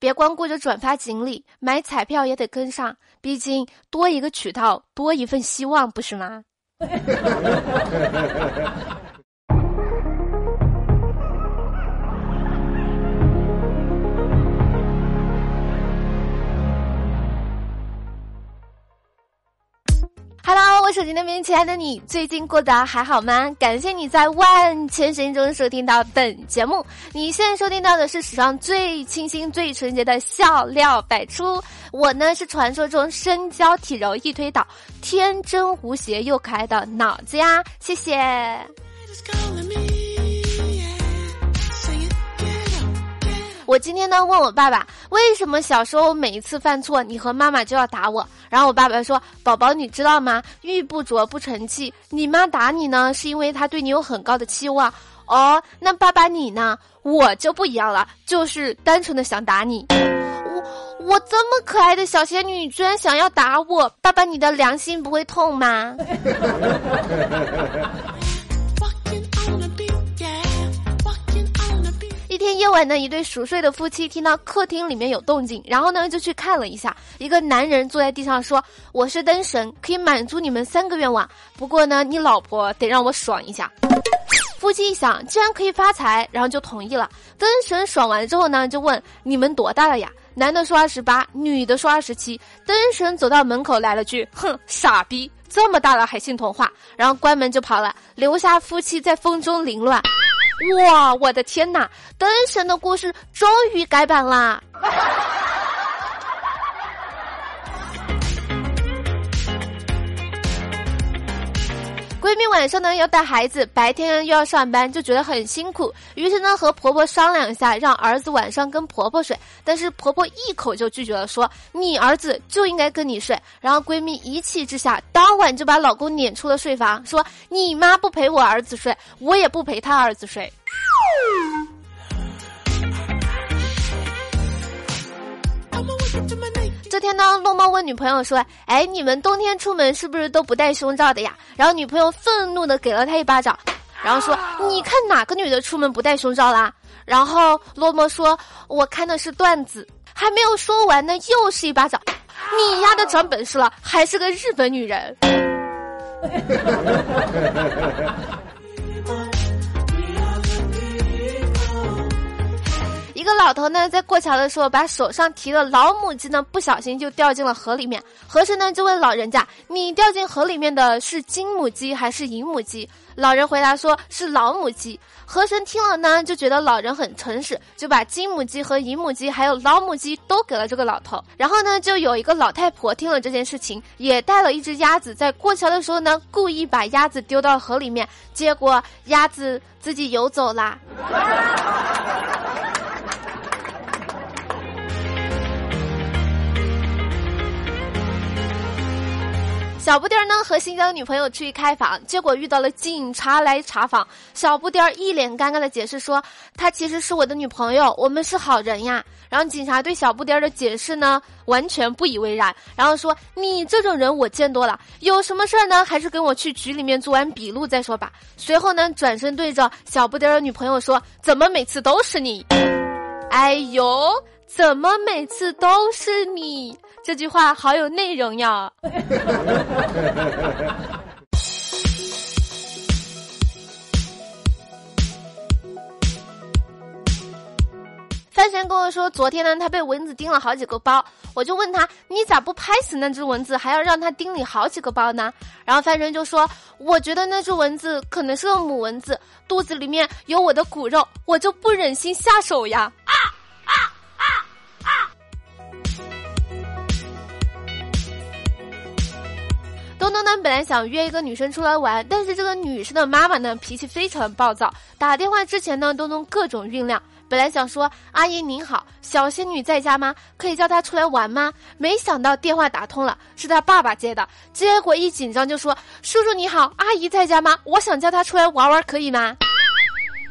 别光顾着转发锦鲤，买彩票也得跟上，毕竟多一个渠道，多一份希望，不是吗？？Hello，我手机那边亲爱的你，最近过得还好吗？感谢你在万千声音中收听到本节目。你现在收听到的是史上最清新、最纯洁的笑料百出。我呢是传说中身娇体柔易推倒、天真无邪又可爱的脑子呀，谢谢。我今天呢问我爸爸，为什么小时候每一次犯错，你和妈妈就要打我？然后我爸爸说：“宝宝，你知道吗？玉不琢不成器，你妈打你呢，是因为她对你有很高的期望。哦，那爸爸你呢？我就不一样了，就是单纯的想打你。我我这么可爱的小仙女，你居然想要打我，爸爸你的良心不会痛吗？” 夜晚呢，一对熟睡的夫妻听到客厅里面有动静，然后呢就去看了一下。一个男人坐在地上说：“我是灯神，可以满足你们三个愿望。不过呢，你老婆得让我爽一下。”夫妻一想，既然可以发财，然后就同意了。灯神爽完之后呢，就问：“你们多大了呀？”男的说：“二十八。”女的说：“二十七。”灯神走到门口来了句：“哼，傻逼，这么大了还信童话？”然后关门就跑了，留下夫妻在风中凌乱。哇，我的天哪！灯神的故事终于改版啦！闺蜜晚上呢要带孩子，白天又要上班，就觉得很辛苦。于是呢和婆婆商量一下，让儿子晚上跟婆婆睡。但是婆婆一口就拒绝了，说你儿子就应该跟你睡。然后闺蜜一气之下，当晚就把老公撵出了睡房，说你妈不陪我儿子睡，我也不陪他儿子睡。这天呢，洛猫问女朋友说：“哎，你们冬天出门是不是都不戴胸罩的呀？”然后女朋友愤怒的给了他一巴掌，然后说：“你看哪个女的出门不戴胸罩啦？”然后落猫说：“我看的是段子。”还没有说完呢，又是一巴掌。你丫的长本事了，还是个日本女人。老头呢，在过桥的时候，把手上提的老母鸡呢，不小心就掉进了河里面。河神呢，就问老人家：“你掉进河里面的是金母鸡还是银母鸡？”老人回答说：“是老母鸡。”河神听了呢，就觉得老人很诚实，就把金母鸡和银母鸡还有老母鸡都给了这个老头。然后呢，就有一个老太婆听了这件事情，也带了一只鸭子，在过桥的时候呢，故意把鸭子丢到河里面，结果鸭子自己游走啦。小不点儿呢和新疆女朋友去开房，结果遇到了警察来查房。小不点儿一脸尴尬的解释说：“她其实是我的女朋友，我们是好人呀。”然后警察对小不点儿的解释呢完全不以为然，然后说：“你这种人我见多了，有什么事儿呢？还是跟我去局里面做完笔录再说吧。”随后呢转身对着小不点儿的女朋友说：“怎么每次都是你？哎呦，怎么每次都是你？”这句话好有内容呀！范神跟我说，昨天呢，他被蚊子叮了好几个包，我就问他，你咋不拍死那只蚊子，还要让他叮你好几个包呢？然后范神就说，我觉得那只蚊子可能是个母蚊子，肚子里面有我的骨肉，我就不忍心下手呀。东东，本来想约一个女生出来玩，但是这个女生的妈妈呢，脾气非常暴躁。打电话之前呢，东东各种酝酿，本来想说：“阿姨您好，小仙女在家吗？可以叫她出来玩吗？”没想到电话打通了，是他爸爸接的。结果一紧张就说：“叔叔你好，阿姨在家吗？我想叫她出来玩玩，可以吗？”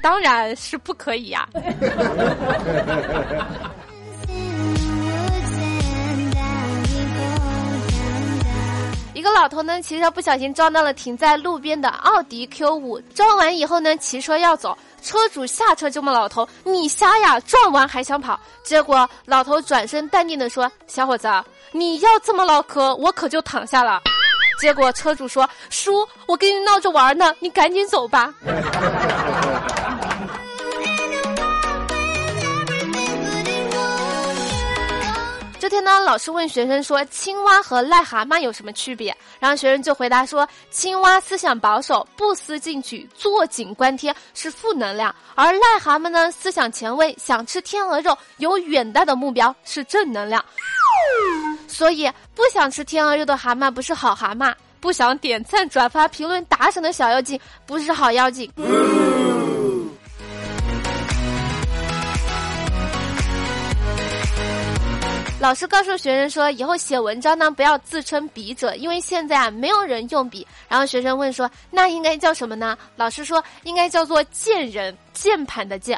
当然是不可以呀。老头呢，骑车不小心撞到了停在路边的奥迪 Q 五，撞完以后呢，骑车要走，车主下车就骂老头：“你瞎呀，撞完还想跑？”结果老头转身淡定的说：“小伙子，你要这么唠嗑，我可就躺下了。”结果车主说：“叔，我跟你闹着玩呢，你赶紧走吧。”天呢，老师问学生说：“青蛙和癞蛤蟆有什么区别？”然后学生就回答说：“青蛙思想保守，不思进取，坐井观天，是负能量；而癞蛤蟆呢，思想前卫，想吃天鹅肉，有远大的目标，是正能量。所以，不想吃天鹅肉的蛤蟆不是好蛤蟆，不想点赞、转发、评论、打赏的小妖精不是好妖精。”老师告诉学生说，以后写文章呢，不要自称笔者，因为现在啊，没有人用笔。然后学生问说，那应该叫什么呢？老师说，应该叫做键人，键盘的键。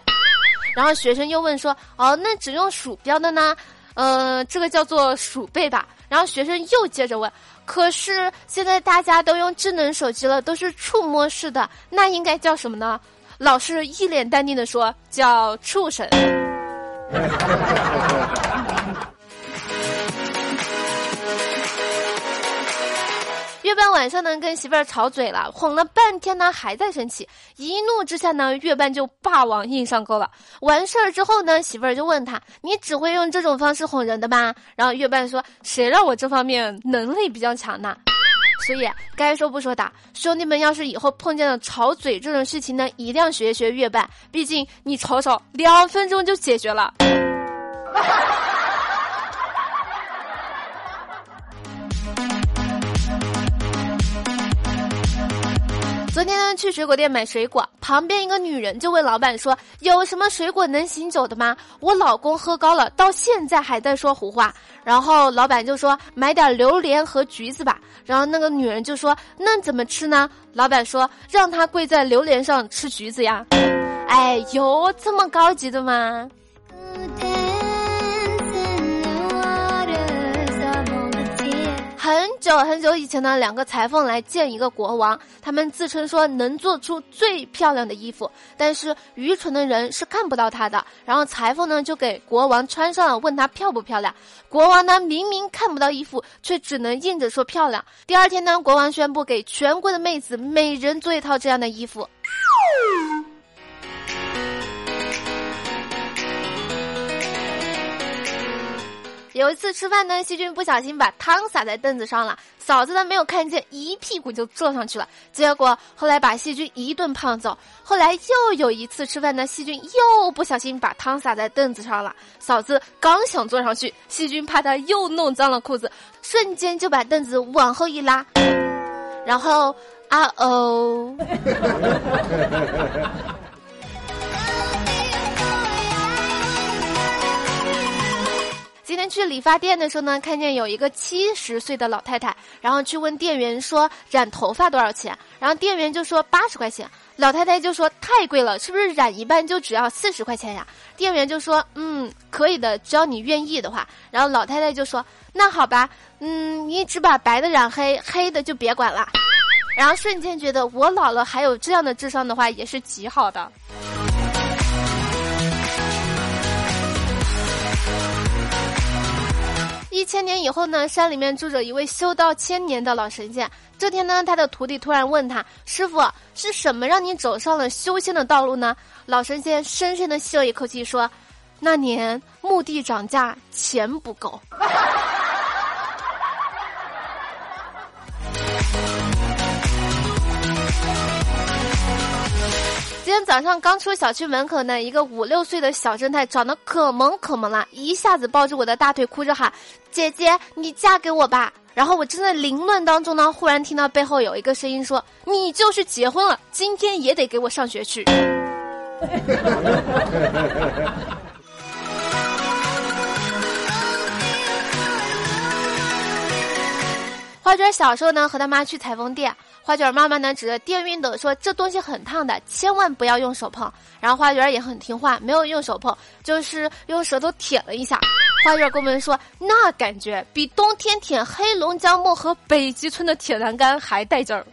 然后学生又问说，哦，那只用鼠标的呢？呃，这个叫做鼠辈吧。然后学生又接着问，可是现在大家都用智能手机了，都是触摸式的，那应该叫什么呢？老师一脸淡定的说，叫畜生。月半晚上呢，跟媳妇儿吵嘴了，哄了半天呢，还在生气。一怒之下呢，月半就霸王硬上钩了。完事儿之后呢，媳妇儿就问他：“你只会用这种方式哄人的吧？”然后月半说：“谁让我这方面能力比较强呢？”所以该说不说的，兄弟们，要是以后碰见了吵嘴这种事情呢，一定要学一学月半，毕竟你吵吵两分钟就解决了。昨天呢，去水果店买水果，旁边一个女人就问老板说：“有什么水果能醒酒的吗？我老公喝高了，到现在还在说胡话。”然后老板就说：“买点榴莲和橘子吧。”然后那个女人就说：“那怎么吃呢？”老板说：“让他跪在榴莲上吃橘子呀。”哎呦，这么高级的吗？很久很久以前呢，两个裁缝来见一个国王，他们自称说能做出最漂亮的衣服，但是愚蠢的人是看不到它的。然后裁缝呢就给国王穿上了，问他漂不漂亮。国王呢明明看不到衣服，却只能硬着说漂亮。第二天呢，国王宣布给全国的妹子每人做一套这样的衣服。有一次吃饭呢，细菌不小心把汤洒在凳子上了，嫂子呢没有看见，一屁股就坐上去了，结果后来把细菌一顿胖揍。后来又有一次吃饭呢，细菌又不小心把汤洒在凳子上了，嫂子刚想坐上去，细菌怕他又弄脏了裤子，瞬间就把凳子往后一拉，然后啊哦。天去理发店的时候呢，看见有一个七十岁的老太太，然后去问店员说染头发多少钱，然后店员就说八十块钱，老太太就说太贵了，是不是染一半就只要四十块钱呀？店员就说嗯，可以的，只要你愿意的话。然后老太太就说那好吧，嗯，你只把白的染黑，黑的就别管了。然后瞬间觉得我老了还有这样的智商的话，也是极好的。一千年以后呢，山里面住着一位修道千年的老神仙。这天呢，他的徒弟突然问他：“师傅，是什么让你走上了修仙的道路呢？”老神仙深深的吸了一口气说：“那年墓地涨价，钱不够。”早上刚出小区门口呢，一个五六岁的小正太长得可萌可萌了，一下子抱着我的大腿，哭着喊：“姐姐，你嫁给我吧！”然后我正在凌乱当中呢，忽然听到背后有一个声音说：“你就是结婚了，今天也得给我上学去。”花卷小时候呢，和他妈去裁缝店。花卷妈妈呢，指着电熨斗说：“这东西很烫的，千万不要用手碰。”然后花卷也很听话，没有用手碰，就是用舌头舔了一下。花卷跟我们说：“那感觉比冬天舔黑龙江漠河北极村的铁栏杆还带劲儿。”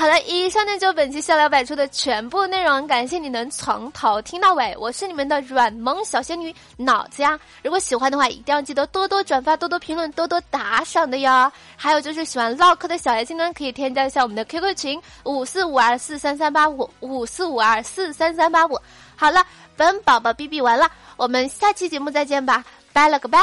好了，以上呢就本期笑料百出的全部内容，感谢你能从头听到尾，我是你们的软萌小仙女脑子呀。如果喜欢的话，一定要记得多多转发、多多评论、多多打赏的哟。还有就是喜欢唠嗑的小爱心呢，可以添加一下我们的 QQ 群五四五二四三三八五五四五二四三三八五。好了，本宝宝哔哔完了，我们下期节目再见吧，拜了个拜。